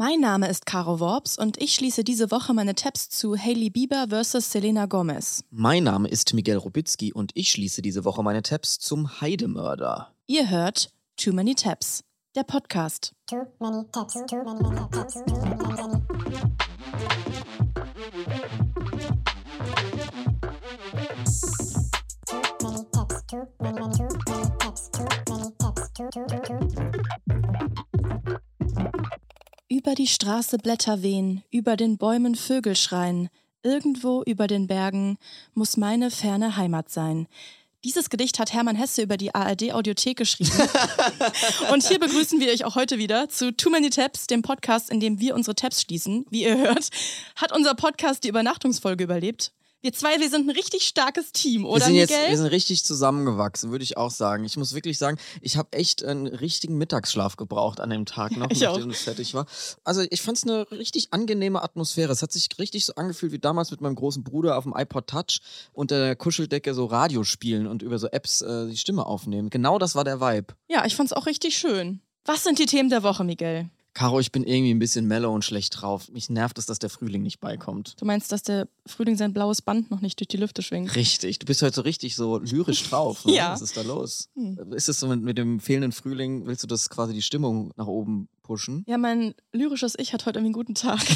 Mein Name ist Caro Worps und ich schließe diese Woche meine Tabs zu Hailey Bieber vs. Selena Gomez. Mein Name ist Miguel Robitzky und ich schließe diese Woche meine Tabs zum Heidemörder. Ihr hört Too Many Tabs, der Podcast. Too many tabs, too many tabs, too many, Too Über die Straße Blätter wehen, über den Bäumen Vögel schreien, irgendwo über den Bergen muss meine ferne Heimat sein. Dieses Gedicht hat Hermann Hesse über die ARD-Audiothek geschrieben. Und hier begrüßen wir euch auch heute wieder zu Too Many Tabs, dem Podcast, in dem wir unsere Tabs schließen. Wie ihr hört, hat unser Podcast die Übernachtungsfolge überlebt. Wir zwei, wir sind ein richtig starkes Team, oder wir sind Miguel? jetzt, wir sind richtig zusammengewachsen, würde ich auch sagen. Ich muss wirklich sagen, ich habe echt einen richtigen Mittagsschlaf gebraucht an dem Tag noch, ich nachdem es fertig war. Also ich fand es eine richtig angenehme Atmosphäre. Es hat sich richtig so angefühlt wie damals mit meinem großen Bruder auf dem iPod Touch unter der Kuscheldecke so Radio spielen und über so Apps äh, die Stimme aufnehmen. Genau das war der Vibe. Ja, ich fand's auch richtig schön. Was sind die Themen der Woche, Miguel? Caro, ich bin irgendwie ein bisschen mellow und schlecht drauf. Mich nervt es, dass der Frühling nicht beikommt. Du meinst, dass der Frühling sein blaues Band noch nicht durch die Lüfte schwingt? Richtig, du bist heute so richtig so lyrisch drauf. Ne? Ja. Was ist da los? Hm. Ist es so mit, mit dem fehlenden Frühling, willst du das quasi die Stimmung nach oben pushen? Ja, mein lyrisches Ich hat heute irgendwie einen guten Tag.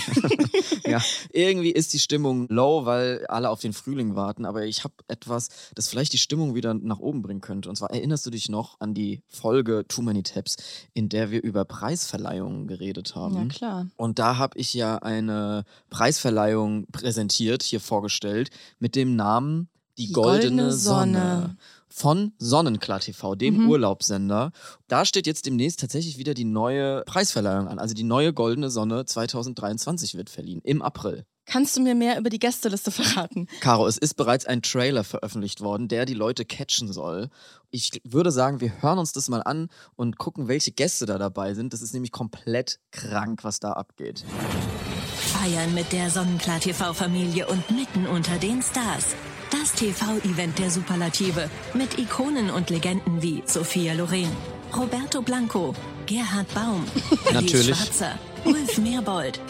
Ja, irgendwie ist die Stimmung low, weil alle auf den Frühling warten. Aber ich habe etwas, das vielleicht die Stimmung wieder nach oben bringen könnte. Und zwar erinnerst du dich noch an die Folge Too Many Tabs, in der wir über Preisverleihungen geredet haben? ja, klar. Und da habe ich ja eine Preisverleihung präsentiert, hier vorgestellt, mit dem Namen Die, Die Goldene, Goldene Sonne. Sonne. Von Sonnenklar TV, dem Mhm. Urlaubssender. Da steht jetzt demnächst tatsächlich wieder die neue Preisverleihung an. Also die neue Goldene Sonne 2023 wird verliehen, im April. Kannst du mir mehr über die Gästeliste verraten? Caro, es ist bereits ein Trailer veröffentlicht worden, der die Leute catchen soll. Ich würde sagen, wir hören uns das mal an und gucken, welche Gäste da dabei sind. Das ist nämlich komplett krank, was da abgeht. Feiern mit der Sonnenklar TV-Familie und mitten unter den Stars. Das TV-Event der Superlative mit Ikonen und Legenden wie Sophia Loren, Roberto Blanco, Gerhard Baum, Alice Natürlich. Schwarzer, Ulf Merbold,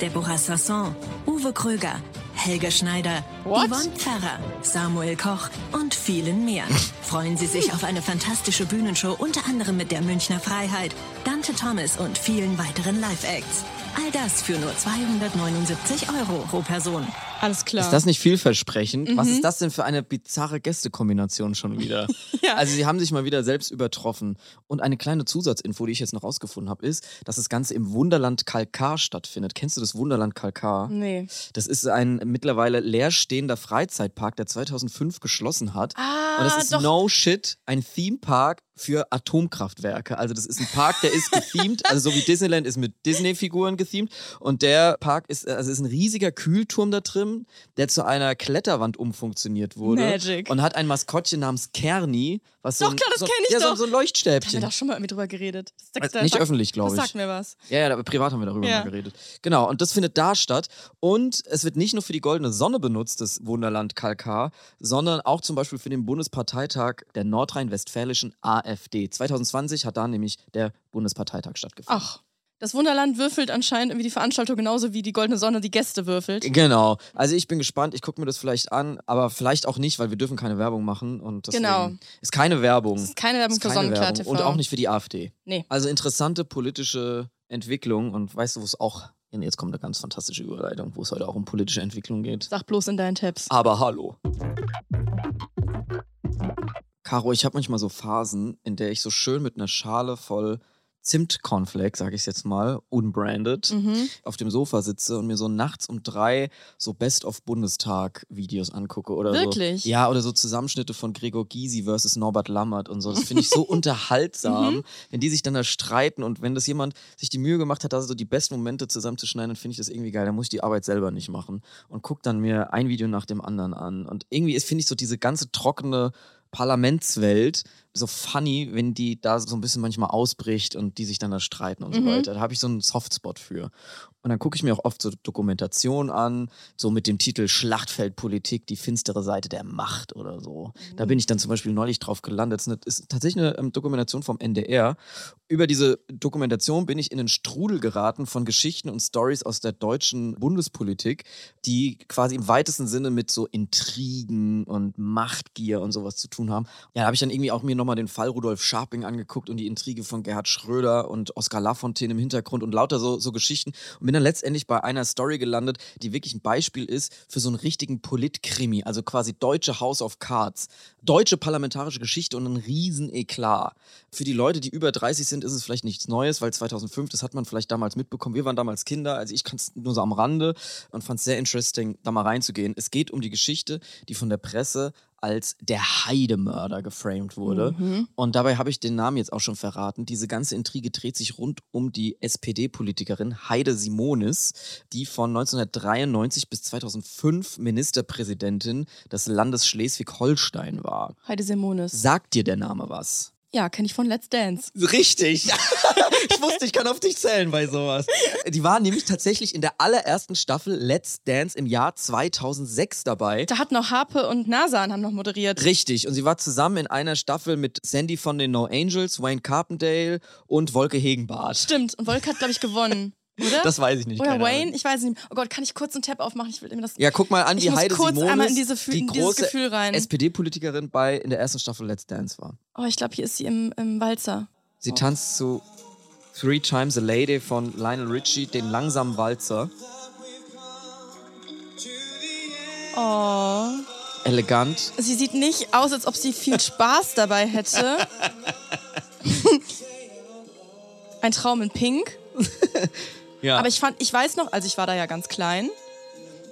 Deborah Sasson, Uwe Kröger, Helge Schneider, What? Yvonne Pfarrer, Samuel Koch und vielen mehr. Freuen Sie sich auf eine fantastische Bühnenshow, unter anderem mit der Münchner Freiheit, Dante Thomas und vielen weiteren Live-Acts. All das für nur 279 Euro pro Person. Alles klar. Ist das nicht vielversprechend? Was ist das denn für eine bizarre Gästekombination schon wieder? Ja. Also sie haben sich mal wieder selbst übertroffen. Und eine kleine Zusatzinfo, die ich jetzt noch rausgefunden habe, ist, dass das Ganze im Wunderland Kalkar stattfindet. Kennst du das Wunderland Kalkar? Nee. Das ist ein mittlerweile leerstehender Freizeitpark, der 2005 geschlossen hat. Ah, Und das ist doch. no shit ein Theme-Park für Atomkraftwerke. Also das ist ein Park, der ist gethemed, also so wie Disneyland ist mit Disney-Figuren gethemed. Und der Park ist, also ist ein riesiger Kühlturm da drin, der zu einer Kletterwand umfunktioniert wurde. Magic. Und hat ein Maskottchen namens Kerni, was so Doch, ein, klar, das so, kenn ich ja, so, doch. so ein Da haben wir Leuchtstäbchen. doch schon mal irgendwie drüber geredet. Das, Also das nicht sagt- öffentlich, glaube Das ich. sagt mir was. Ja, ja, aber privat haben wir darüber Ja. mal geredet. Genau, und das findet da statt. Und es wird nicht nur für die goldene Sonne benutzt, das Wunderland Kalkar, sondern auch zum Beispiel für den Bundesparteitag der nordrhein-westfälischen AfD. 2020 hat da nämlich der Bundesparteitag stattgefunden. Ach, das Wunderland würfelt anscheinend irgendwie die Veranstaltung genauso wie die Goldene Sonne die Gäste würfelt. Genau. Also ich bin gespannt, ich gucke mir das vielleicht an, aber vielleicht auch nicht, weil wir dürfen keine Werbung machen. Und deswegen Genau. Ist keine Werbung. Das ist keine Werbung Ist für keine Sonnenklar Werbung. TV. Und auch nicht für die AfD. Nee. Also interessante politische Entwicklung und weißt du, wo es auch, jetzt kommt eine ganz fantastische Überleitung, wo es heute auch um politische Entwicklung geht. Sag bloß in deinen Tabs. Aber hallo. Caro, ich habe manchmal so Phasen, in der ich so schön mit einer Schale voll Zimtcornflake, sage ich jetzt mal, unbranded, Mhm. auf dem Sofa sitze und mir so nachts um drei so Best-of-Bundestag-Videos angucke oder Wirklich? so. Ja, oder so Zusammenschnitte von Gregor Gysi versus Norbert Lammert und so. Das finde ich so unterhaltsam, Mhm. wenn die sich dann da streiten und wenn das jemand sich die Mühe gemacht hat, da so die besten Momente zusammenzuschneiden, dann finde ich das irgendwie geil. Da muss ich die Arbeit selber nicht machen und gucke dann mir ein Video nach dem anderen an. Und irgendwie ist, finde ich, so diese ganze trockene Parlamentswelt so funny, wenn die da so ein bisschen manchmal ausbricht und die sich dann da streiten und so Mhm. weiter. Da habe ich so einen Softspot für. Und dann gucke ich mir auch oft so Dokumentationen an, so mit dem Titel Schlachtfeldpolitik, die finstere Seite der Macht oder so. Da bin ich dann zum Beispiel neulich drauf gelandet. Das ist, tatsächlich eine ähm, Dokumentation vom NDR. Über diese Dokumentation bin ich in einen Strudel geraten von Geschichten und Stories aus der deutschen Bundespolitik, die quasi im weitesten Sinne mit so Intrigen und Machtgier und sowas zu tun haben. Ja, da habe ich dann irgendwie auch mir nochmal den Fall Rudolf Scharping angeguckt und die Intrige von Gerhard Schröder und Oskar Lafontaine im Hintergrund und lauter so, so Geschichten und bin dann letztendlich bei einer Story gelandet, die wirklich ein Beispiel ist für so einen richtigen Politkrimi, also quasi deutsche House of Cards. Deutsche parlamentarische Geschichte und ein riesen Eklat. Für die Leute, die über 30 sind, ist es vielleicht nichts Neues, weil 2005, das hat man vielleicht damals mitbekommen. Wir waren damals Kinder, also ich kann es nur so am Rande und fand es sehr interesting, da mal reinzugehen. Es geht um die Geschichte, die von der Presse als der Heidemörder geframed wurde. Und dabei habe ich den Namen jetzt auch schon verraten. Diese ganze Intrige dreht sich rund um die SPD-Politikerin Heide Simonis, die von 1993 bis 2005 Ministerpräsidentin des Landes Schleswig-Holstein war. Heide Simonis. Sagt dir der Name was? Ja, kenne ich von Let's Dance. Richtig. ich wusste, ich kann auf dich zählen bei sowas. Die war nämlich tatsächlich in der allerersten Staffel Let's Dance im Jahr 2006 dabei. Da hat noch Harpe und Nasan haben noch moderiert. Richtig, und sie war zusammen in einer Staffel mit Sandy von den No Angels, Wayne Carpendale und Wolke Hegenbart. Stimmt. Und Wolke hat, glaube ich, gewonnen. Oder? Das weiß ich nicht. Oder Wayne? Ahnung. Ich weiß nicht. Oh Gott, kann ich kurz einen Tab aufmachen? Ich will immer das. Ja, guck mal an, muss Heide kurz Simonis, einmal in diese Fü- die große Gefühl rein. SPD-Politikerin bei in der ersten Staffel Let's Dance war. Oh, ich glaube, hier ist sie im, im Walzer. Sie tanzt zu Three Times a Lady von Lionel Richie, den langsamen Walzer. Oh. Elegant. Sie sieht nicht aus, als ob sie viel Spaß dabei hätte. Ein Traum in Pink. Ja. Aber ich fand, ich weiß noch, also ich war da ja ganz klein,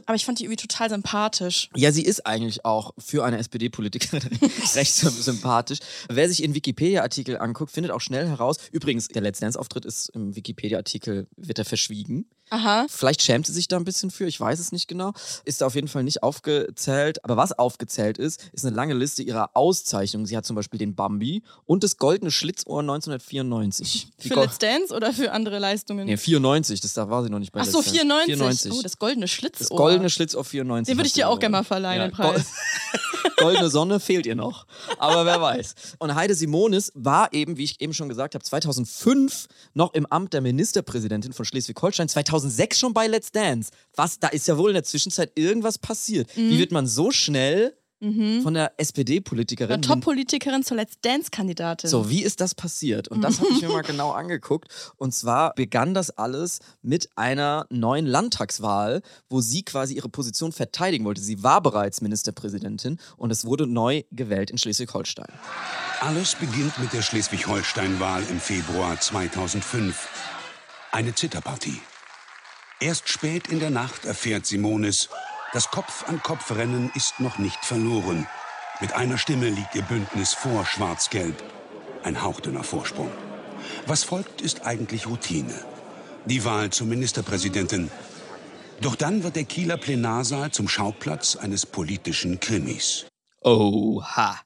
aber ich fand die irgendwie total sympathisch. Ja, sie ist eigentlich auch für eine SPD-Politikerin recht sym- sympathisch. Wer sich ihren Wikipedia-Artikel anguckt, findet auch schnell heraus. Übrigens, der Let's Dance-Auftritt ist im Wikipedia-Artikel, wird er verschwiegen. Aha. Vielleicht schämt sie sich da ein bisschen für, ich weiß es nicht genau. Ist da auf jeden Fall nicht aufgezählt. Aber was aufgezählt ist, ist eine lange Liste ihrer Auszeichnungen. Sie hat zum Beispiel den Bambi und das Goldene Schlitzohr 1994. Die Für Go- Let's Dance oder für andere Leistungen? Nee, 94, das, da war sie noch nicht bei Ach so, Dance. 94. 94. Oh, das goldene Schlitzohr. Das goldene Schlitzohr 94. Den würde ich dir auch gerne mal verleihen, den Gold- Preis. Goldene Sonne fehlt ihr noch. Aber wer weiß. Und Heide Simonis war eben, wie ich eben schon gesagt habe, 2005 noch im Amt der Ministerpräsidentin von Schleswig-Holstein, 2006 schon bei Let's Dance. Was, da ist ja wohl in der Zwischenzeit irgendwas passiert. Mhm. Wie wird man so schnell von der SPD-Politikerin Top-Politikerin zur Let's Dance-Kandidatin. so, wie ist das passiert? Und das habe ich mir mal genau angeguckt. Und zwar begann das alles mit einer neuen Landtagswahl, wo sie quasi ihre Position verteidigen wollte. Sie war bereits Ministerpräsidentin und es wurde neu gewählt in Schleswig-Holstein. Alles beginnt mit der Schleswig-Holstein-Wahl im Februar 2005. Eine Zitterpartie. Erst spät in der Nacht erfährt Simonis, das Kopf-an-Kopf-Rennen ist noch nicht verloren. Mit einer Stimme liegt ihr Bündnis vor Schwarz-Gelb. Ein hauchdünner Vorsprung. Was folgt, ist eigentlich Routine. Die Wahl zur Ministerpräsidentin. Doch dann wird der Kieler Plenarsaal zum Schauplatz eines politischen Krimis. Oha.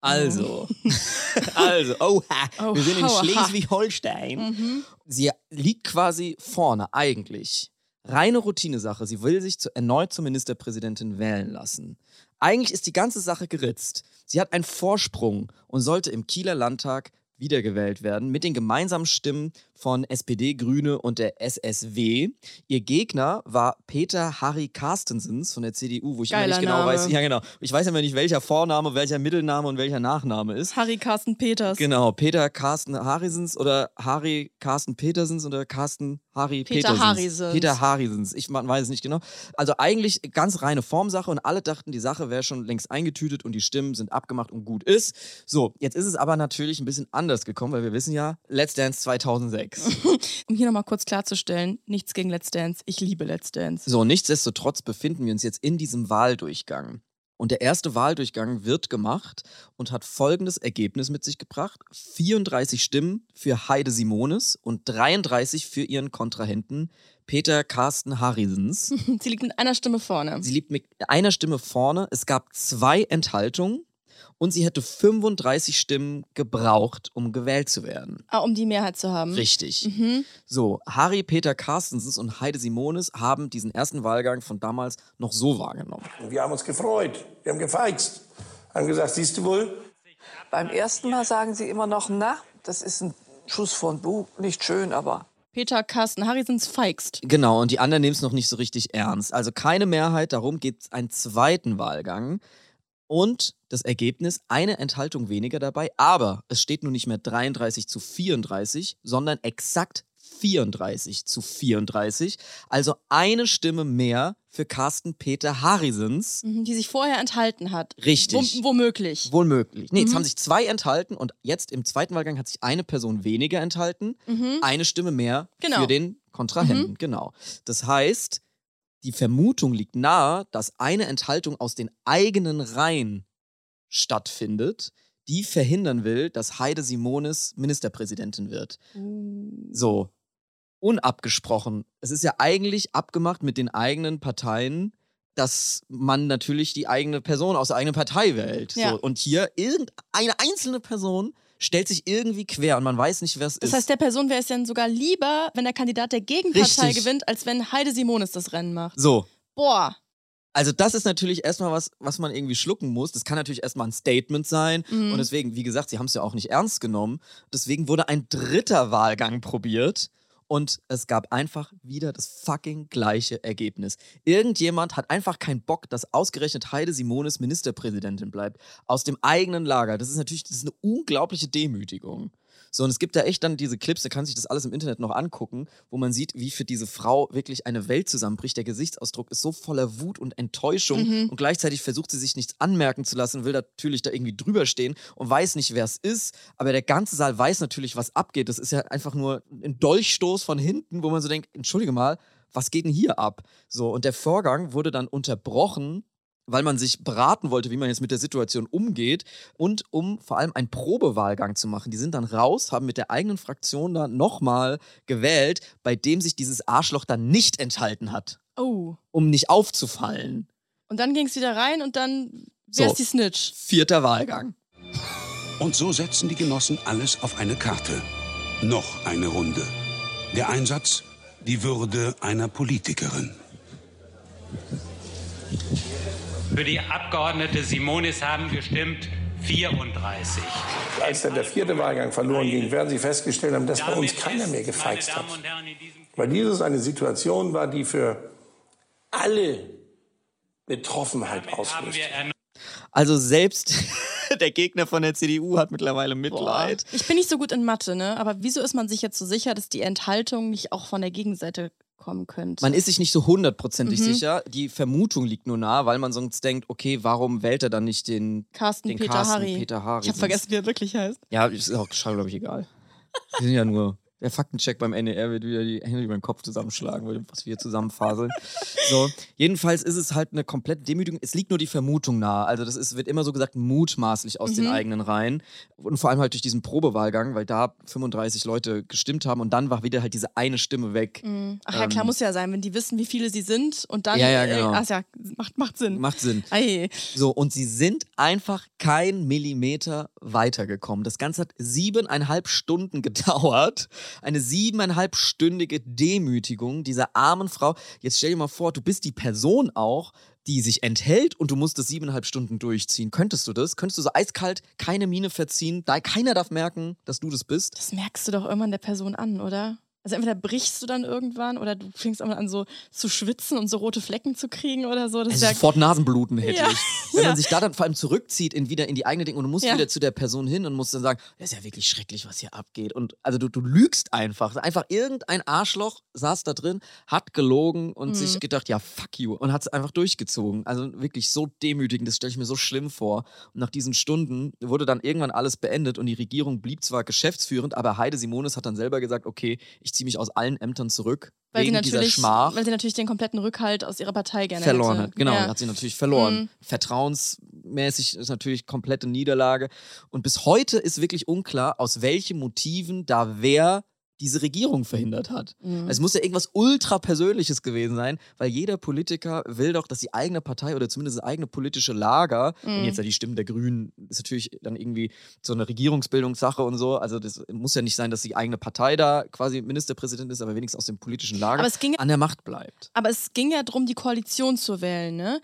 Also, also, oha. Wir sind in. Schleswig-Holstein. Sie liegt quasi vorne, eigentlich. Reine Routinesache. Sie will sich zu, erneut zur Ministerpräsidentin wählen lassen. Eigentlich ist die ganze Sache geritzt. Sie hat einen Vorsprung und sollte im Kieler Landtag wiedergewählt werden mit den gemeinsamen Stimmen von SPD, Grüne und der SSW. Ihr Gegner war Peter Harry Carstensens von der CDU, wo ich immer Geiler nicht genau Name. weiß. Ja, genau. Ich weiß immer nicht, welcher Vorname, welcher Mittelname und welcher Nachname ist. Harry Carsten Peters. Genau, Peter Carsten Harrisens oder Harry Carsten Petersens oder Carsten Harry Peter Petersens. Harrisens. Peter Harrisens. Ich weiß es nicht genau. Also eigentlich ganz reine Formsache und alle dachten, die Sache wäre schon längst eingetütet und die Stimmen sind abgemacht und gut ist. So, jetzt ist es aber natürlich ein bisschen anders gekommen, weil wir wissen ja, Let's Dance 2006. Um hier nochmal kurz klarzustellen, nichts gegen Let's Dance. Ich liebe Let's Dance. So, nichtsdestotrotz befinden wir uns jetzt in diesem Wahldurchgang. Und der erste Wahldurchgang wird gemacht und hat folgendes Ergebnis mit sich gebracht. 34 Stimmen für Heide Simonis und 33 für ihren Kontrahenten Peter Carsten Harrisens. Sie liegt mit einer Stimme vorne. Sie liegt mit einer Stimme vorne. Es gab zwei Enthaltungen. Und sie hätte 35 Stimmen gebraucht, um gewählt zu werden. Ah, um die Mehrheit zu haben. Richtig. Mhm. So, Harry Peter Carstensens und Heide Simonis haben diesen ersten Wahlgang von damals noch so wahrgenommen. Wir haben uns gefreut, wir haben gefeixt, haben gesagt, siehst du wohl, Beim ersten Mal sagen sie immer noch, na, das ist ein Schuss von Bug, nicht schön, aber Peter, Carsten, Harry sind's feigst. Genau, und die anderen nehmen es noch nicht so richtig ernst. Also keine Mehrheit, darum gibt es einen zweiten Wahlgang. Und das Ergebnis, eine Enthaltung weniger dabei, aber es steht nun nicht mehr 33 zu 34, sondern exakt 34 zu 34. Also eine Stimme mehr für Carsten Peter Harrisens. Mhm, Die sich vorher enthalten hat. Richtig. Wo, womöglich. Wohl möglich. Nee, es Mhm. haben sich zwei enthalten und jetzt im zweiten Wahlgang hat sich eine Person weniger enthalten, Mhm. eine Stimme mehr Genau. für den Kontrahenten. Genau. Das heißt, die Vermutung liegt nahe, dass eine Enthaltung aus den eigenen Reihen stattfindet, die verhindern will, dass Heide Simonis Ministerpräsidentin wird. Uh. So, unabgesprochen. Es ist ja eigentlich abgemacht mit den eigenen Parteien, dass man natürlich die eigene Person aus der eigenen Partei wählt. Ja. So, und hier irgendeine einzelne Person stellt sich irgendwie quer und man weiß nicht, wer es Das ist. heißt, der Person wäre es dann sogar lieber, wenn der Kandidat der Gegenpartei Richtig. gewinnt, als wenn Heide Simonis das Rennen macht. so. Boah. Also das ist natürlich erstmal was, was man irgendwie schlucken muss. Das kann natürlich erstmal ein Statement sein. Mhm. Und deswegen, wie gesagt, sie haben es ja auch nicht ernst genommen. Deswegen wurde ein dritter Wahlgang probiert. Und es gab einfach wieder das fucking gleiche Ergebnis. Irgendjemand hat einfach keinen Bock, dass ausgerechnet Heide Simonis Ministerpräsidentin bleibt. Aus dem eigenen Lager. Das ist natürlich das ist eine unglaubliche Demütigung. So, und es gibt da echt dann diese Clips, da kann sich das alles im Internet noch angucken, wo man sieht, wie für diese Frau wirklich eine Welt zusammenbricht. Der Gesichtsausdruck ist so voller Wut und Enttäuschung Mhm. und gleichzeitig versucht sie sich nichts anmerken zu lassen, will natürlich da irgendwie drüber stehen und weiß nicht, wer es ist. Aber der ganze Saal weiß natürlich, was abgeht. Das ist ja einfach nur ein Dolchstoß von hinten, wo man so denkt, entschuldige mal, was geht denn hier ab? So, und der Vorgang wurde dann unterbrochen weil man sich beraten wollte, wie man jetzt mit der Situation umgeht und um vor allem einen Probewahlgang zu machen. Die sind dann raus, haben mit der eigenen Fraktion da nochmal gewählt, bei dem sich dieses Arschloch dann nicht enthalten hat, Oh. um nicht aufzufallen. Und dann ging es wieder rein und dann wer So. ist die Snitch? Vierter Wahlgang. Und so setzen die Genossen alles auf eine Karte. Noch eine Runde. Der Einsatz, die Würde einer Politikerin. Für die Abgeordnete Simonis haben gestimmt 34. als dann der vierte Wahlgang verloren ging, werden Sie festgestellt haben, dass bei uns keiner mehr gefeixt hat. Weil dieses eine Situation war, die für alle Betroffenheit auslöst. Also selbst der Gegner von der CDU hat mittlerweile Boah. Mitleid. Ich bin nicht so gut in Mathe, ne? Aber wieso ist man sich jetzt so sicher, dass die Enthaltung nicht auch von der Gegenseite kommen könnte? Man ist sich nicht so hundertprozentig Mhm. sicher. Die Vermutung liegt nur nahe, weil man sonst denkt, okay, warum wählt er dann nicht den, Carsten den Peter Carsten Harry. Peter Harry? ich habe vergessen, wie er wirklich heißt. Ja, ist auch, glaube ich, egal. Wir sind ja nur. Der Faktencheck beim NER wird wieder die Hände über den Kopf zusammenschlagen, was wir hier zusammenfaseln. So, jedenfalls ist es halt eine komplette Demütigung. Es liegt nur die Vermutung nahe. Also, das ist, wird immer so gesagt, mutmaßlich aus den Mhm. eigenen Reihen. Und vor allem halt durch diesen Probewahlgang, weil da 35 Leute gestimmt haben und dann war wieder halt diese eine Stimme weg. Mhm. Ach ja, klar, Ähm, muss ja sein, wenn die wissen, wie viele sie sind und dann. Ja, ja, genau. Äh, ach ja, macht, macht Sinn. Macht Sinn. Ei. So, und sie sind einfach kein Millimeter weitergekommen. Das Ganze hat siebeneinhalb Stunden gedauert. Eine siebeneinhalbstündige Demütigung dieser armen Frau. Jetzt stell dir mal vor, du bist die Person auch, die sich enthält und du musst das siebeneinhalb Stunden durchziehen. Könntest du das? Könntest du so eiskalt keine Miene verziehen? Da keiner darf merken, dass du das bist? Das merkst du doch irgendwann der Person an, oder? Also entweder brichst du dann irgendwann oder du fängst irgendwann an so zu schwitzen und so rote Flecken zu kriegen oder so. Das Also sofort Nasenbluten hätte Ja, ich. Wenn ja. man sich da dann vor allem zurückzieht in wieder in die eigene Dinge und du musst Ja. wieder zu der Person hin und musst dann sagen, das ist ja wirklich schrecklich, was hier abgeht. Und also du, du lügst einfach. Einfach irgendein Arschloch saß da drin, hat gelogen und Mhm. sich gedacht, ja, fuck you. Und hat es einfach durchgezogen. Also wirklich so demütigend, das stelle ich mir so schlimm vor. Und nach diesen Stunden wurde dann irgendwann alles beendet und die Regierung blieb zwar geschäftsführend, aber Heide Simonis hat dann selber gesagt, okay, ich ziehe mich aus allen Ämtern zurück. weil sie, wegen dieser natürlich, Schmach weil sie natürlich den kompletten Rückhalt aus ihrer Partei gerne verloren hätte. hat. Genau, Ja. hat sie natürlich verloren. Mhm. Vertrauensmäßig ist natürlich komplette Niederlage. Und bis heute ist wirklich unklar, aus welchen Motiven da wer diese Regierung verhindert hat. Mhm. Also Es muss ja irgendwas ultra Persönliches gewesen sein, weil jeder Politiker will doch, dass die eigene Partei oder zumindest das eigene politische Lager, wenn Mhm. jetzt ja die Stimmen der Grünen, ist natürlich dann irgendwie so eine Regierungsbildungssache und so. Also das muss ja nicht sein, dass die eigene Partei da quasi Ministerpräsident ist, aber wenigstens aus dem politischen Lager Aber es ging- an der Macht bleibt. Aber es ging ja darum, die Koalition zu wählen, ne?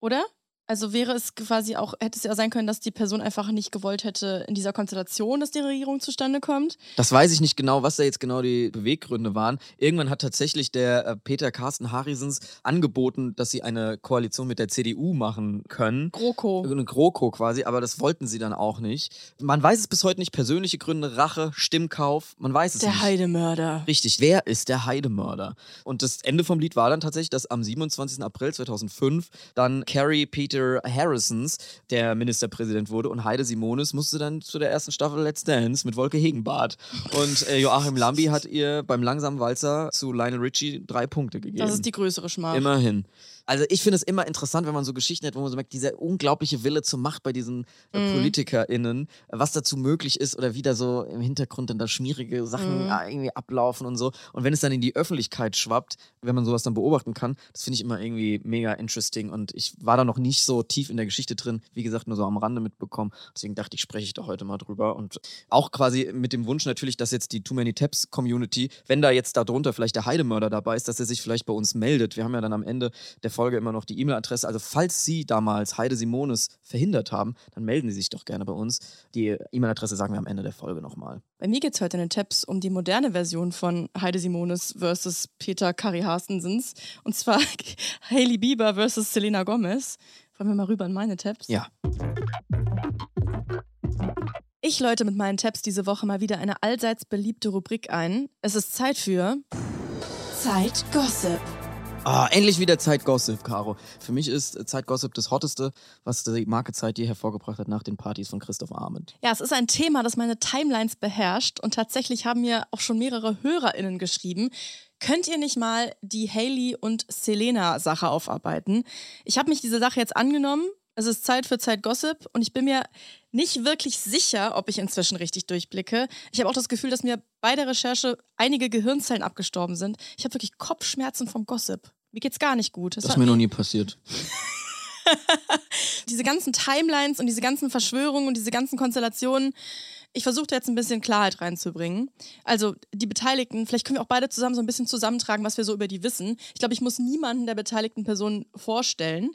Oder? Also wäre es quasi auch, hätte es ja sein können, dass die Person einfach nicht gewollt hätte in dieser Konstellation, dass die Regierung zustande kommt. Das weiß ich nicht genau, was da jetzt genau die Beweggründe waren. Irgendwann hat tatsächlich der äh, Peter Carsten Harrisens angeboten, dass sie eine Koalition mit der CDU machen können. GroKo. Eine GroKo quasi, aber das wollten sie dann auch nicht. Man weiß es bis heute nicht. Persönliche Gründe, Rache, Stimmkauf, man weiß es Der nicht. Heidemörder. Richtig, wer ist der Heidemörder? Und das Ende vom Lied war dann tatsächlich, dass am 27. April 2005 dann Carrie Peter Harrisons der Ministerpräsident wurde und Heide Simonis musste dann zu der ersten Staffel Let's Dance mit Wolke Hegenbart. Und äh, Joachim Lambi hat ihr beim langsamen Walzer zu Lionel Richie drei Punkte gegeben. Das ist die größere Schmach. Immerhin. Also ich finde es immer interessant, wenn man so Geschichten hat, wo man so merkt, dieser unglaubliche Wille zur Macht bei diesen äh, Mhm. PolitikerInnen, was dazu möglich ist oder wie da so im Hintergrund dann da schmierige Sachen Mhm. äh, irgendwie ablaufen und so. Und wenn es dann in die Öffentlichkeit schwappt, wenn man sowas dann beobachten kann, das finde ich immer irgendwie mega interesting. Und ich war da noch nicht so tief in der Geschichte drin, wie gesagt, nur so am Rande mitbekommen. Deswegen dachte ich, spreche ich da heute mal drüber. Und auch quasi mit dem Wunsch natürlich, dass jetzt die Too Many Taps Community, wenn da jetzt darunter vielleicht der Heidemörder dabei ist, dass er sich vielleicht bei uns meldet. Wir haben ja dann am Ende der Folge immer noch die E-Mail-Adresse. Also falls Sie damals Heide Simonis verhindert haben, dann melden Sie sich doch gerne bei uns. Die E-Mail-Adresse sagen wir am Ende der Folge nochmal. Bei mir geht es heute in den Tabs um die moderne Version von Heide Simonis versus Peter Kari Harstensens. Und zwar Hailey Bieber versus Selena Gomez. Wollen wir mal rüber in meine Tabs? Ja. Ich läute mit meinen Tabs diese Woche mal wieder eine allseits beliebte Rubrik ein. Es ist Zeit für Zeit Gossip. Ah, endlich wieder Zeit Gossip, Caro. Für mich ist äh, Zeit Gossip das Hotteste, was die Marke Zeit je hervorgebracht hat nach den Partys von Christoph Arment. Ja, es ist ein Thema, das meine Timelines beherrscht und tatsächlich haben mir auch schon mehrere HörerInnen geschrieben. Könnt ihr nicht mal die Haley und Selena-Sache aufarbeiten? Ich habe mich diese Sache jetzt angenommen. Es ist Zeit für Zeit Gossip und ich bin mir nicht wirklich sicher, ob ich inzwischen richtig durchblicke. Ich habe auch das Gefühl, dass mir bei der Recherche einige Gehirnzellen abgestorben sind. Ich habe wirklich Kopfschmerzen vom Gossip. Mir geht's gar nicht gut. Das hat ist mir noch nie passiert. diese ganzen Timelines und diese ganzen Verschwörungen und diese ganzen Konstellationen. Ich versuche da jetzt ein bisschen Klarheit reinzubringen. Also die Beteiligten, vielleicht können wir auch beide zusammen so ein bisschen zusammentragen, was wir so über die wissen. Ich glaube, ich muss niemanden der beteiligten Personen vorstellen.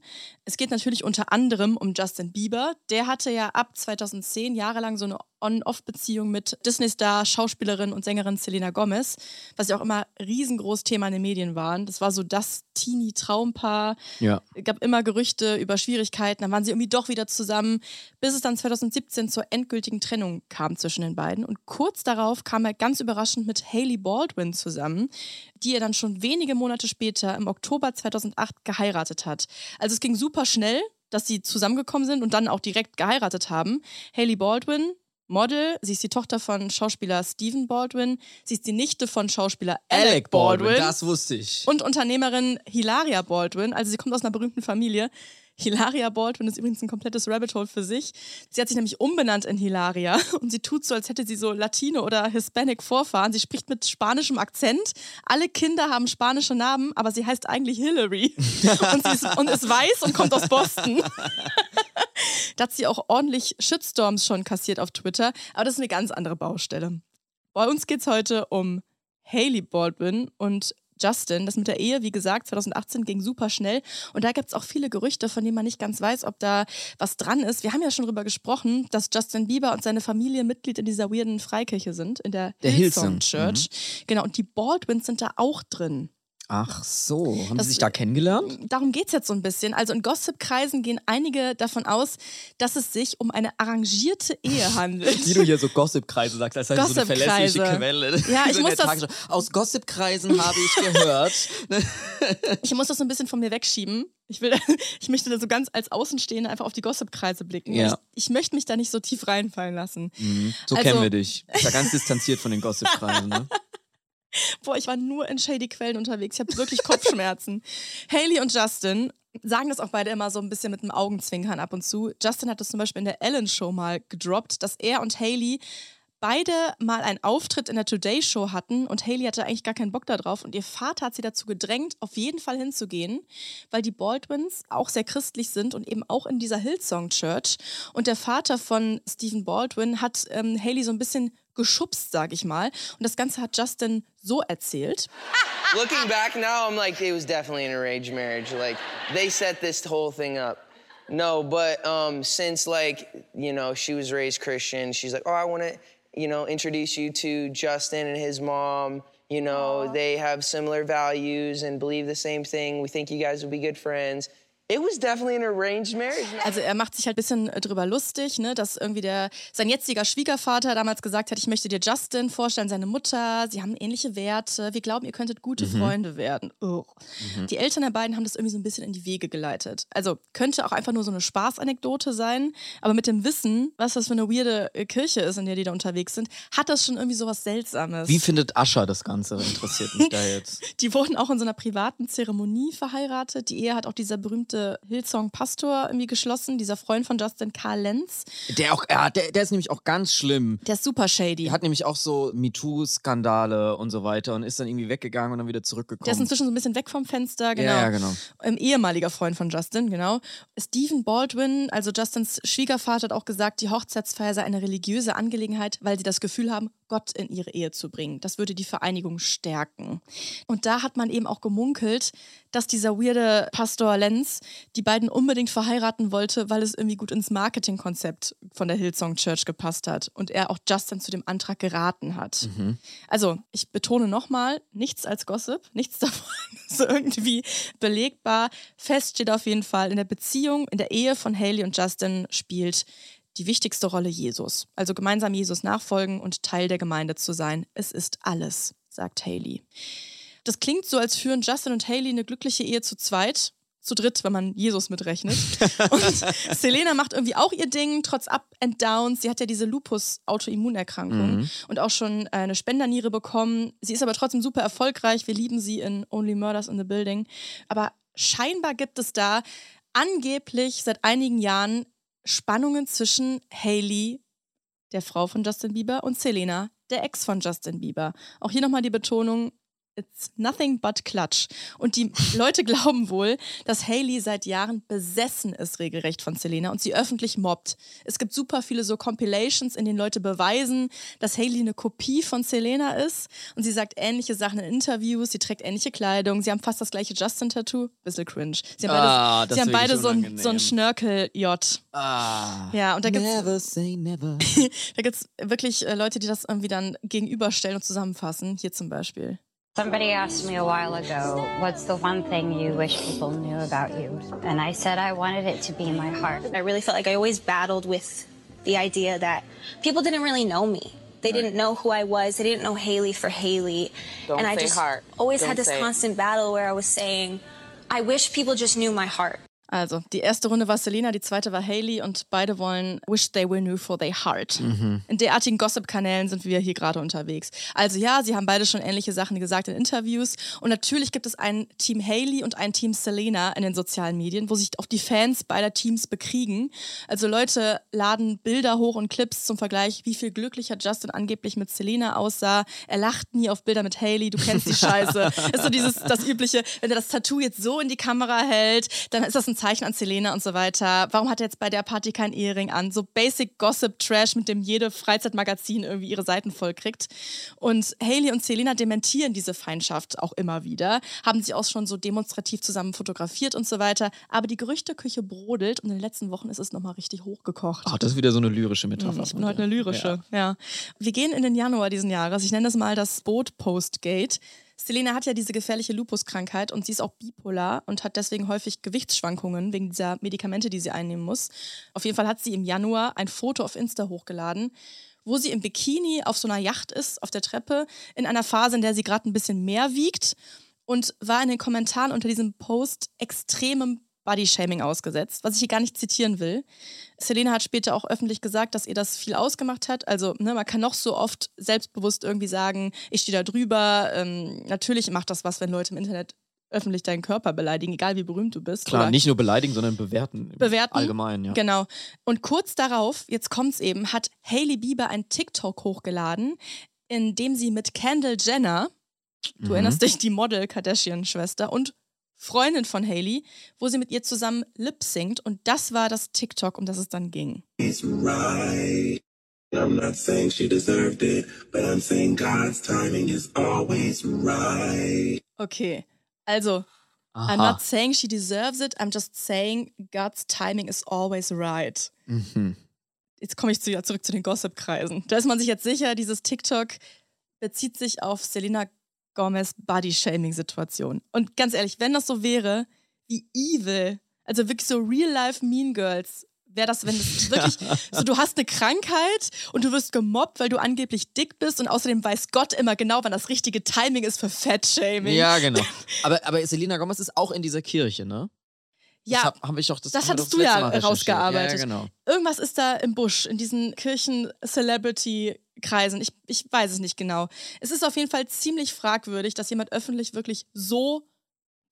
Es geht natürlich unter anderem um Justin Bieber. Der hatte ja ab 2010 jahrelang so eine On-Off-Beziehung mit Disney-Star, Schauspielerin und Sängerin Selena Gomez, was ja auch immer riesengroß Thema in den Medien war. Das war so das Teenie-Traumpaar. Ja. Es gab immer Gerüchte über Schwierigkeiten, dann waren sie irgendwie doch wieder zusammen, bis es dann 2017 zur endgültigen Trennung kam zwischen den beiden. Und kurz darauf kam er ganz überraschend mit Hailey Baldwin zusammen, die er dann schon wenige Monate später im Oktober 2008 geheiratet hat. Also es ging super schnell, dass sie zusammengekommen sind und dann auch direkt geheiratet haben. Hailey Baldwin, Model, sie ist die Tochter von Schauspieler Stephen Baldwin, sie ist die Nichte von Schauspieler Alec Baldwin das wusste ich. und Unternehmerin Hilaria Baldwin. Also sie kommt aus einer berühmten Familie. Hilaria Baldwin ist übrigens ein komplettes Rabbit Hole für sich. Sie hat sich nämlich umbenannt in Hilaria und sie tut so, als hätte sie so Latino oder Hispanic Vorfahren. Sie spricht mit spanischem Akzent. Alle Kinder haben spanische Namen, aber sie heißt eigentlich Hillary. Und, sie ist, und ist weiß und kommt aus Boston. da hat sie auch ordentlich Shitstorms schon kassiert auf Twitter. Aber das ist eine ganz andere Baustelle. Bei uns geht es heute um Hailey Baldwin und Justin. Das mit der Ehe, wie gesagt, 2018 ging super schnell. Und da gibt es auch viele Gerüchte, von denen man nicht ganz weiß, ob da was dran ist. Wir haben ja schon darüber gesprochen, dass Justin Bieber und seine Familie Mitglied in dieser weirden Freikirche sind, in der, Der Hillsong Hillsong, Church. Genau, und die Baldwins sind da auch drin. Ach so, haben Das- Sie sich da kennengelernt? Darum geht es jetzt so ein bisschen. Also in Gossip-Kreisen gehen einige davon aus, dass es sich um eine arrangierte Ehe handelt. Wie du hier so Gossip-Kreise sagst, als das so eine verlässliche. Quelle. Ja, ich So muss das-. Aus Gossip-Kreisen habe ich gehört. Ich muss das so ein bisschen von mir wegschieben. Ich, will, ich möchte da so ganz als Außenstehende einfach auf die Gossip-Kreise blicken. Ja. Ich, ich möchte mich da nicht so tief reinfallen lassen. Mhm, So Also- kennen wir dich. Ist ja ganz distanziert von den Gossip-Kreisen. Ne? Boah, ich war nur in shady Quellen unterwegs. Ich habe wirklich Kopfschmerzen. Haley und Justin sagen das auch beide immer so ein bisschen mit einem Augenzwinkern ab und zu. Justin hat das zum Beispiel in der Ellen Show mal gedroppt, dass er und Haley beide mal einen Auftritt in der Today Show hatten und Haley hatte eigentlich gar keinen Bock darauf und ihr Vater hat sie dazu gedrängt, auf jeden Fall hinzugehen, weil die Baldwins auch sehr christlich sind und eben auch in dieser Hillsong Church. Und der Vater von Stephen Baldwin hat ähm, Haley so ein bisschen geschubst, sag ich mal. Und das Ganze hat Justin so erzählt. Looking back now, I'm like, it was definitely an arranged marriage. Like, they set this whole thing up. No, but um, since like you know she was raised Christian, she's like, oh, I want to you know introduce you to Justin and his mom. You know they have similar values and believe the same thing. We think you guys will be good friends. It was definitely an arranged marriage. Also er macht sich halt ein bisschen äh, drüber lustig, ne, dass irgendwie der sein jetziger Schwiegervater damals gesagt hat, ich möchte dir Justin vorstellen, seine Mutter, sie haben ähnliche Werte, wir glauben, ihr könntet gute Mhm. Freunde werden. Ugh. Die Eltern der beiden haben das irgendwie so ein bisschen in die Wege geleitet. Also könnte auch einfach nur so eine Spaßanekdote sein, aber mit dem Wissen, was das für eine weirde äh, Kirche ist, in der die da unterwegs sind, hat das schon irgendwie sowas Seltsames. Wie findet Ascher das Ganze? Interessiert mich da jetzt. Die wurden auch in so einer privaten Zeremonie verheiratet. Die Ehe hat auch dieser berühmte Hillsong-Pastor irgendwie geschlossen, dieser Freund von Justin, Karl Lenz. Der, auch, ja, der, der ist nämlich auch ganz schlimm. Der ist super shady. Der hat nämlich auch so MeToo-Skandale und so weiter und ist dann irgendwie weggegangen und dann wieder zurückgekommen. Der ist inzwischen so ein bisschen weg vom Fenster, genau. Ja, ja, genau. Ein ehemaliger Freund von Justin, genau. Stephen Baldwin, also Justins Schwiegervater, hat auch gesagt, die Hochzeitsfeier sei eine religiöse Angelegenheit, weil sie das Gefühl haben, Gott in ihre Ehe zu bringen. Das würde die Vereinigung stärken. Und da hat man eben auch gemunkelt, dass dieser weirde Pastor Lenz die beiden unbedingt verheiraten wollte, weil es irgendwie gut ins Marketingkonzept von der Hillsong Church gepasst hat und er auch Justin zu dem Antrag geraten hat. Also, ich betone nochmal, nichts als Gossip, nichts davon ist irgendwie belegbar. Fest steht auf jeden Fall, in der Beziehung, in der Ehe von Haley und Justin spielt die wichtigste Rolle Jesus. Also gemeinsam Jesus nachfolgen und Teil der Gemeinde zu sein. Es ist alles, sagt Haley. Das klingt so, als führen Justin und Haley eine glückliche Ehe zu zweit. Zu dritt, wenn man Jesus mitrechnet. Und Selena macht irgendwie auch ihr Ding, trotz Up and Downs. Sie hat ja diese Lupus-Autoimmunerkrankung Mhm. und auch schon äh, eine Spenderniere bekommen. Sie ist aber trotzdem super erfolgreich. Wir lieben sie in Only Murders in the Building. Aber scheinbar gibt es da angeblich seit einigen Jahren Spannungen zwischen Hailey, der Frau von Justin Bieber, und Selena, der Ex von Justin Bieber. Auch hier nochmal die Betonung, It's nothing but clutch. Und die Leute glauben wohl, dass Hailey seit Jahren besessen ist, regelrecht von Selena und sie öffentlich mobbt. Es gibt super viele so Compilations, in denen Leute beweisen, dass Hailey eine Kopie von Selena ist. Und sie sagt ähnliche Sachen in Interviews, sie trägt ähnliche Kleidung, sie haben fast das gleiche Justin-Tattoo. Bisschen cringe. Sie haben beide, Ah, das sie haben beide so ein, so ein Schnörkel-J. Ah. Ja, und da gibt's Never say never. da gibt's wirklich äh, Leute, die das irgendwie dann gegenüberstellen und zusammenfassen. Hier zum Beispiel. Somebody asked me a while ago, what's the one thing you wish people knew about you? And I said I wanted it to be my heart. I really felt like I always battled with the idea that people didn't really know me. They didn't know who I was. They didn't know Haley for Haley. Don't and I say just heart. always Don't had this say it. constant battle where I was saying, I wish people just knew my heart. Also, die erste Runde war Selena, die zweite war Haley und beide wollen Wish They Were New for Their Heart. In derartigen Gossip-Kanälen sind wir hier gerade unterwegs. Also ja, sie haben beide schon ähnliche Sachen gesagt in Interviews und natürlich gibt es ein Team Haley und ein Team Selena in den sozialen Medien, wo sich auch die Fans beider Teams bekriegen. Also Leute laden Bilder hoch und Clips zum Vergleich, wie viel glücklicher Justin angeblich mit Selena aussah. Er lacht nie auf Bilder mit Haley, du kennst die Scheiße. ist so dieses, das übliche, wenn er das Tattoo jetzt so in die Kamera hält, dann ist das ein Zeichen an Selena und so weiter. Warum hat er jetzt bei der Party keinen Ehering an? So Basic Gossip Trash, mit dem jede Freizeitmagazin irgendwie ihre Seiten voll kriegt. Und Haley und Selena dementieren diese Feindschaft auch immer wieder, haben sie auch schon so demonstrativ zusammen fotografiert und so weiter. Aber die Gerüchteküche brodelt und in den letzten Wochen ist es nochmal richtig hochgekocht. Ach, das ist wieder so eine lyrische Metapher. Hm, Ich bin heute eine lyrische, ja. Wir gehen in den Januar diesen Jahres. Ich nenne das mal das Boot-Postgate. Selena hat ja diese gefährliche Lupuskrankheit und sie ist auch bipolar und hat deswegen häufig Gewichtsschwankungen wegen dieser Medikamente, die sie einnehmen muss. Auf jeden Fall hat sie im Januar ein Foto auf Insta hochgeladen, wo sie im Bikini auf so einer Yacht ist, auf der Treppe, in einer Phase, in der sie gerade ein bisschen mehr wiegt und war in den Kommentaren unter diesem Post extremem Bodyshaming ausgesetzt, was ich hier gar nicht zitieren will. Selena hat später auch öffentlich gesagt, dass ihr das viel ausgemacht hat. Also ne, man kann noch so oft selbstbewusst irgendwie sagen, ich stehe da drüber. Ähm, natürlich macht das was, wenn Leute im Internet öffentlich deinen Körper beleidigen, egal wie berühmt du bist. Klar, nicht nur beleidigen, sondern bewerten. bewerten. Allgemein, ja. Genau. Und kurz darauf, jetzt kommt's eben, hat Hailey Bieber ein TikTok hochgeladen, in dem sie mit Kendall Jenner, du Mhm. erinnerst dich, die Model-Kardashian-Schwester und Freundin von Hailey, wo sie mit ihr zusammen lip singt und das war das TikTok, um das es dann ging. It's right. I'm not saying she deserved it, but I'm saying God's timing is always right. Okay, also I'm Aha. not saying she deserves it, I'm just saying God's timing is always right. Mhm. Jetzt komme ich zu, zurück zu den Gossip-Kreisen. Da ist man sich jetzt sicher, dieses TikTok bezieht sich auf Selena Gomez Body-Shaming-Situation. Und ganz ehrlich, wenn das so wäre, wie evil, also wirklich so real-life Mean Girls, wäre das, wenn das wirklich, so du hast eine Krankheit und du wirst gemobbt, weil du angeblich dick bist und außerdem weiß Gott immer genau, wann das richtige Timing ist für Fat-Shaming. Ja, genau. Aber, aber Selena Gomez ist auch in dieser Kirche, ne? Ja, das hab, hab ich doch, das, das hattest doch du ja rausgearbeitet. Ja, genau. Irgendwas ist da im Busch, in diesen Kirchen-Celebrity-Kreisen. Ich, ich weiß es nicht genau. Es ist auf jeden Fall ziemlich fragwürdig, dass jemand öffentlich wirklich so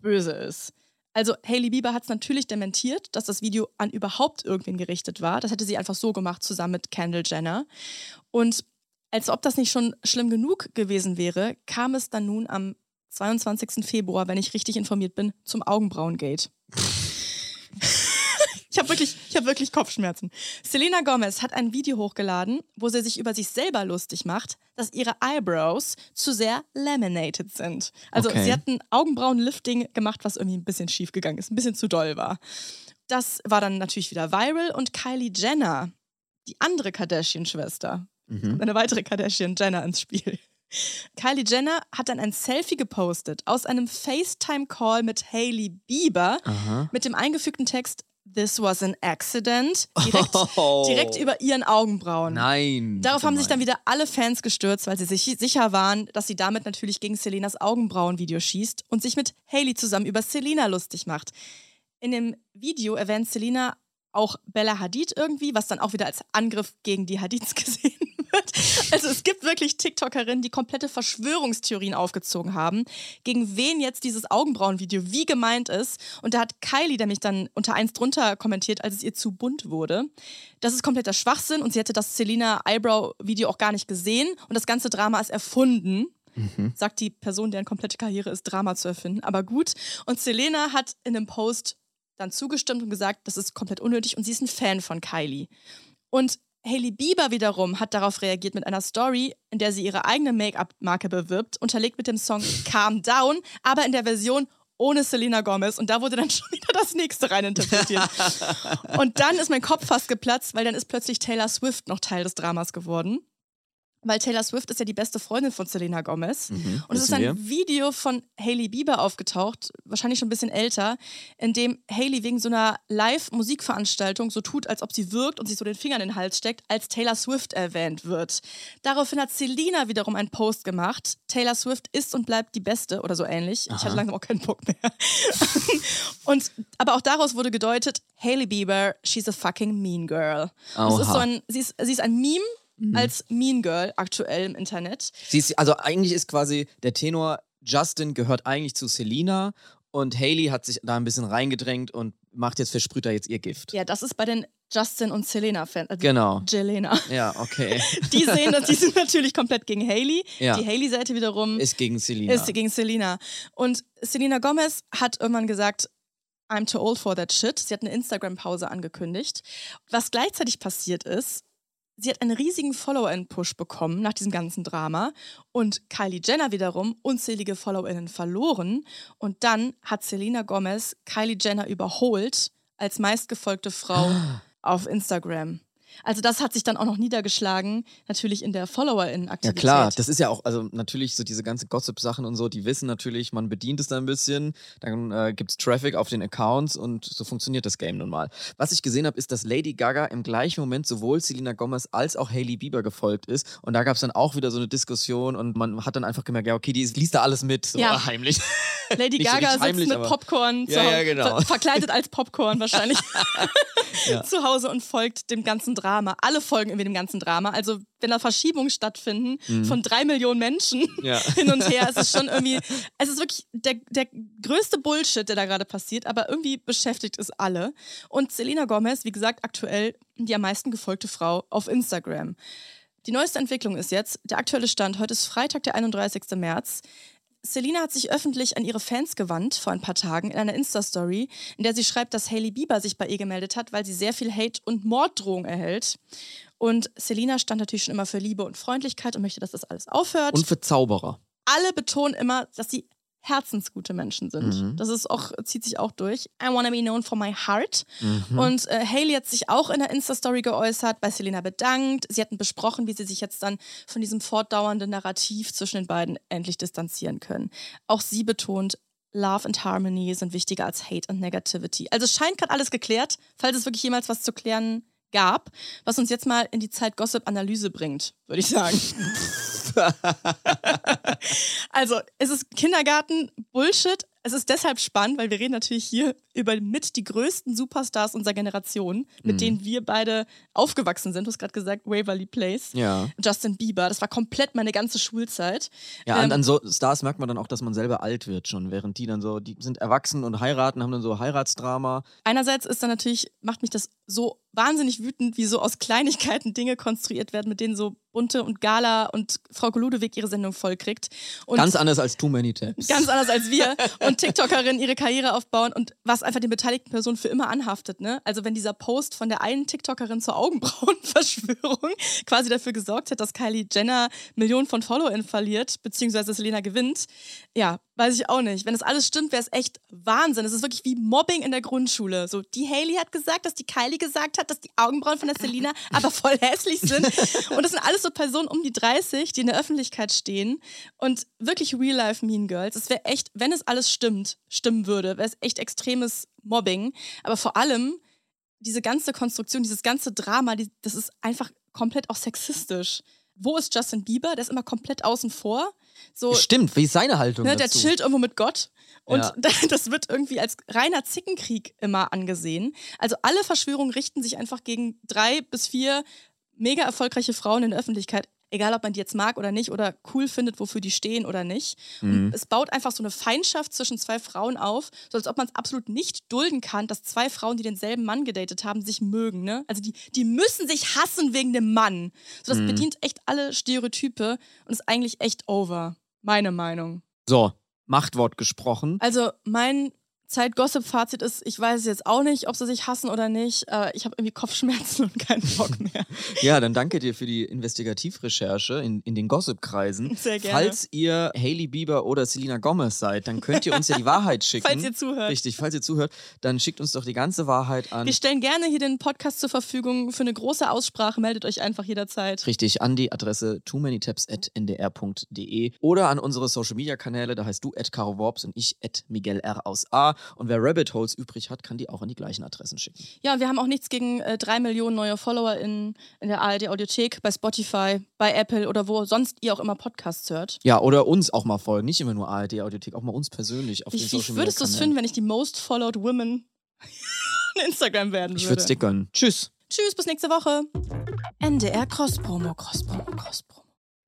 böse ist. Also Hailey Bieber hat es natürlich dementiert, dass das Video an überhaupt irgendwen gerichtet war. Das hätte sie einfach so gemacht, zusammen mit Kendall Jenner. Und als ob das nicht schon schlimm genug gewesen wäre, kam es dann nun am 22. Februar, wenn ich richtig informiert bin, zum Augenbrauengate. Ich habe wirklich, ich hab wirklich Kopfschmerzen. Selena Gomez hat ein Video hochgeladen, wo sie sich über sich selber lustig macht, dass ihre Eyebrows zu sehr laminated sind. Also Okay. sie hat ein Augenbrauenlifting gemacht, was irgendwie ein bisschen schief gegangen ist, ein bisschen zu doll war. Das war dann natürlich wieder viral und Kylie Jenner, die andere Kardashian-Schwester, Mhm. eine weitere Kardashian Jenner ins Spiel. Kylie Jenner hat dann ein Selfie gepostet aus einem FaceTime-Call mit Hailey Bieber Aha. mit dem eingefügten Text This was an accident direkt, Oh. direkt über ihren Augenbrauen. Nein. Darauf haben sich dann wieder alle Fans gestürzt, weil sie sich sicher waren, dass sie damit natürlich gegen Selenas Augenbrauenvideo schießt und sich mit Hailey zusammen über Selena lustig macht. In dem Video erwähnt Selena auch Bella Hadid irgendwie, was dann auch wieder als Angriff gegen die Hadids gesehen wird. Also es gibt wirklich TikTokerinnen, die komplette Verschwörungstheorien aufgezogen haben, gegen wen jetzt dieses Augenbrauenvideo wie gemeint ist. Und da hat Kylie nämlich dann unter eins drunter kommentiert, als es ihr zu bunt wurde. Das ist kompletter Schwachsinn und sie hätte das Selena Eyebrow-Video auch gar nicht gesehen und das ganze Drama ist erfunden Mhm. sagt die Person, deren komplette Karriere ist, Drama zu erfinden. Aber gut. Und Selena hat in einem Post dann zugestimmt und gesagt, das ist komplett unnötig und sie ist ein Fan von Kylie. Und Hailey Bieber wiederum hat darauf reagiert mit einer Story, in der sie ihre eigene Make-up-Marke bewirbt, unterlegt mit dem Song Calm Down, aber in der Version ohne Selena Gomez. Und da wurde dann schon wieder das nächste reininterpretiert. und dann ist mein Kopf fast geplatzt, weil dann ist plötzlich Taylor Swift noch Teil des Dramas geworden. Weil Taylor Swift ist ja die beste Freundin von Selena Gomez. Mhm, Und es ist ein Video von Hailey Bieber aufgetaucht, wahrscheinlich schon ein bisschen älter, in dem Hailey wegen so einer Live-Musikveranstaltung so tut, als ob sie wirkt und sich so den Finger in den Hals steckt, als Taylor Swift erwähnt wird. Daraufhin hat Selena wiederum einen Post gemacht. Taylor Swift ist und bleibt die Beste oder so ähnlich. Ich Aha. hatte langsam auch keinen Bock mehr. und aber auch daraus wurde gedeutet, Hailey Bieber, she's a fucking mean girl. Ist so ein, sie, ist, sie ist ein Meme Mhm. als Mean Girl aktuell im Internet. Sie ist, also eigentlich ist quasi der Tenor, Justin gehört eigentlich zu Selena und Haley hat sich da ein bisschen reingedrängt und macht jetzt, versprüht da jetzt ihr Gift. Ja, das ist bei den Justin und Selena-Fans. Also Genau. Jelena. Ja, okay. Die sehen das, die sind natürlich komplett gegen Haley. Ja. Die Haley-Seite wiederum Ist gegen Selena. ist gegen Selena. Und Selena Gomez hat irgendwann gesagt, I'm too old for that shit. Sie hat eine Instagram-Pause angekündigt. Was gleichzeitig passiert ist, sie hat einen riesigen Follower-In-Push bekommen nach diesem ganzen Drama und Kylie Jenner wiederum unzählige FollowerInnen verloren. Und dann hat Selena Gomez Kylie Jenner überholt als meistgefolgte Frau auf Instagram. Also das hat sich dann auch noch niedergeschlagen, natürlich in der Ja FollowerInnen-Aktivität. klar, das ist ja auch, also natürlich so diese ganzen Gossip-Sachen und so, die wissen natürlich, man bedient es da ein bisschen, dann äh, gibt es Traffic auf den Accounts und so funktioniert das Game nun mal. Was ich gesehen habe, ist, dass Lady Gaga im gleichen Moment sowohl Selena Gomez als auch Hailey Bieber gefolgt ist und da gab es dann auch wieder so eine Diskussion und man hat dann einfach gemerkt, ja okay, die ist, liest da alles mit, so Ja. heimlich. Lady Nicht so Gaga richtig sitzt heimlich, mit Popcorn Ja, ja, genau. ver verkleidet als Popcorn wahrscheinlich Ja. zu Hause und folgt dem ganzen Drama. Alle folgen irgendwie dem ganzen Drama. Also wenn da Verschiebungen stattfinden Mhm. von drei Millionen Menschen Ja. hin und her, es ist schon irgendwie, es ist wirklich der, der größte Bullshit, der da gerade passiert, aber irgendwie beschäftigt es alle. Und Selena Gomez, wie gesagt, aktuell die am meisten gefolgte Frau auf Instagram. Die neueste Entwicklung ist jetzt, der aktuelle Stand, heute ist Freitag, der 31. März. Selina hat sich öffentlich an ihre Fans gewandt vor ein paar Tagen in einer Insta-Story, in der sie schreibt, dass Hailey Bieber sich bei ihr gemeldet hat, weil sie sehr viel Hate und Morddrohungen erhält. Und Selina stand natürlich schon immer für Liebe und Freundlichkeit und möchte, dass das alles aufhört. Und für Zauberer. Alle betonen immer, dass sie herzensgute Menschen sind. Mhm. Das ist auch, zieht sich auch durch. I wanna be known for my heart. Mhm. Und äh, Hailey hat sich auch in der Insta-Story geäußert, bei Selena bedankt. Sie hatten besprochen, wie sie sich jetzt dann von diesem fortdauernden Narrativ zwischen den beiden endlich distanzieren können. Auch sie betont, Love and Harmony sind wichtiger als Hate und Negativity. Also es scheint gerade alles geklärt, falls es wirklich jemals was zu klären gab, was uns jetzt mal in die Zeit Gossip-Analyse bringt, würde ich sagen. Also, es ist Kindergarten, Bullshit. Es ist deshalb spannend, weil wir reden natürlich hier über mit die größten Superstars unserer Generation, mit Mhm. denen wir beide aufgewachsen sind. Du hast gerade gesagt, Waverly Place. Ja. Justin Bieber, das war komplett meine ganze Schulzeit. Ja, Ähm, an so Stars merkt man dann auch, dass man selber alt wird schon, während die dann so, die sind erwachsen und heiraten, haben dann so Heiratsdrama. Einerseits ist dann natürlich, macht mich das so wahnsinnig wütend, wie so aus Kleinigkeiten Dinge konstruiert werden, mit denen so Bunte und Gala und Frau Ludewig ihre Sendung vollkriegt. Und Ganz anders als Too Many Tabs. Ganz anders als wir und TikTokerinnen ihre Karriere aufbauen und was einfach den beteiligten Personen für immer anhaftet. Ne? Also wenn dieser Post von der einen TikTokerin zur Augenbrauenverschwörung quasi dafür gesorgt hat, dass Kylie Jenner Millionen von Followern verliert, beziehungsweise Selena gewinnt, ja, weiß ich auch nicht. Wenn das alles stimmt, wäre es echt Wahnsinn. Es ist wirklich wie Mobbing in der Grundschule. So, die Haley hat gesagt, dass die Kylie gesagt hat, dass die Augenbrauen von der Selena aber voll hässlich sind. Und das sind alles so Personen um die 30, die in der Öffentlichkeit stehen und wirklich real-life Mean Girls. Es wäre echt, wenn es alles stimmt, stimmen würde, wäre es echt extremes Mobbing. Aber vor allem diese ganze Konstruktion, dieses ganze Drama, die, das ist einfach komplett auch sexistisch. Wo ist Justin Bieber? Der ist immer komplett außen vor. So, Stimmt, wie ist seine Haltung Ne, der dazu? chillt irgendwo mit Gott. Und Ja. das wird irgendwie als reiner Zickenkrieg immer angesehen. Also alle Verschwörungen richten sich einfach gegen drei bis vier mega erfolgreiche Frauen in der Öffentlichkeit. Egal, ob man die jetzt mag oder nicht oder cool findet, wofür die stehen oder nicht. Mhm. Es baut einfach so eine Feindschaft zwischen zwei Frauen auf, so als ob man es absolut nicht dulden kann, dass zwei Frauen, die denselben Mann gedatet haben, sich mögen. Ne? Also die, die müssen sich hassen wegen dem Mann. So, das Mhm. bedient echt alle Stereotype und ist eigentlich echt over. Meine Meinung. So, Machtwort gesprochen. Also mein Zeit-Gossip-Fazit ist, ich weiß jetzt auch nicht, ob sie sich hassen oder nicht. Äh, ich habe irgendwie Kopfschmerzen und keinen Bock mehr. Ja, dann danke dir für die Investigativrecherche in, in den Gossip-Kreisen. Sehr gerne. Falls ihr Hailey Bieber oder Selena Gomez seid, dann könnt ihr uns ja die Wahrheit schicken. Falls ihr zuhört. Richtig, falls ihr zuhört, dann schickt uns doch die ganze Wahrheit an. Wir stellen gerne hier den Podcast zur Verfügung für eine große Aussprache. Meldet euch einfach jederzeit. Richtig, an die Adresse too many ndr.de oder an unsere Social Media Kanäle, da heißt du at Caro Worps und ich at Miguel R aus A. Und wer Rabbit Holes übrig hat, kann die auch an die gleichen Adressen schicken. Ja, und wir haben auch nichts gegen äh, drei Millionen neue Follower in, in der ARD-Audiothek, bei Spotify, bei Apple oder wo sonst ihr auch immer Podcasts hört. Ja, oder uns auch mal folgen, nicht immer nur ARD Audiothek, auch mal uns persönlich auf Wie, den wie Social Media würdest du es finden, wenn ich die most followed women on Instagram werden würde? Ich würde es dir gönnen. Tschüss. Tschüss, bis nächste Woche. NDR Cross-Promo, Cross-Promo, Cross-Promo.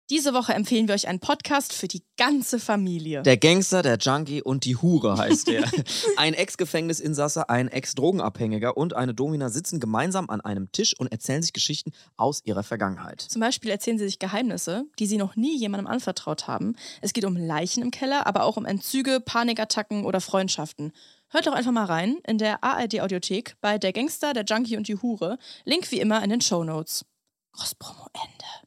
Diese Woche empfehlen wir euch einen Podcast für die ganze Familie. Der Gangster, der Junkie und die Hure heißt der. ein Ex-Gefängnisinsasse, ein Ex-Drogenabhängiger und eine Domina sitzen gemeinsam an einem Tisch und erzählen sich Geschichten aus ihrer Vergangenheit. Zum Beispiel erzählen sie sich Geheimnisse, die sie noch nie jemandem anvertraut haben. Es geht um Leichen im Keller, aber auch um Entzüge, Panikattacken oder Freundschaften. Hört doch einfach mal rein in der ARD-Audiothek bei Der Gangster, der Junkie und die Hure. Link wie immer in den Show Notes. Cross-Promo Ende.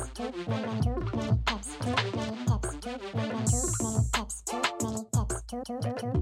two two two two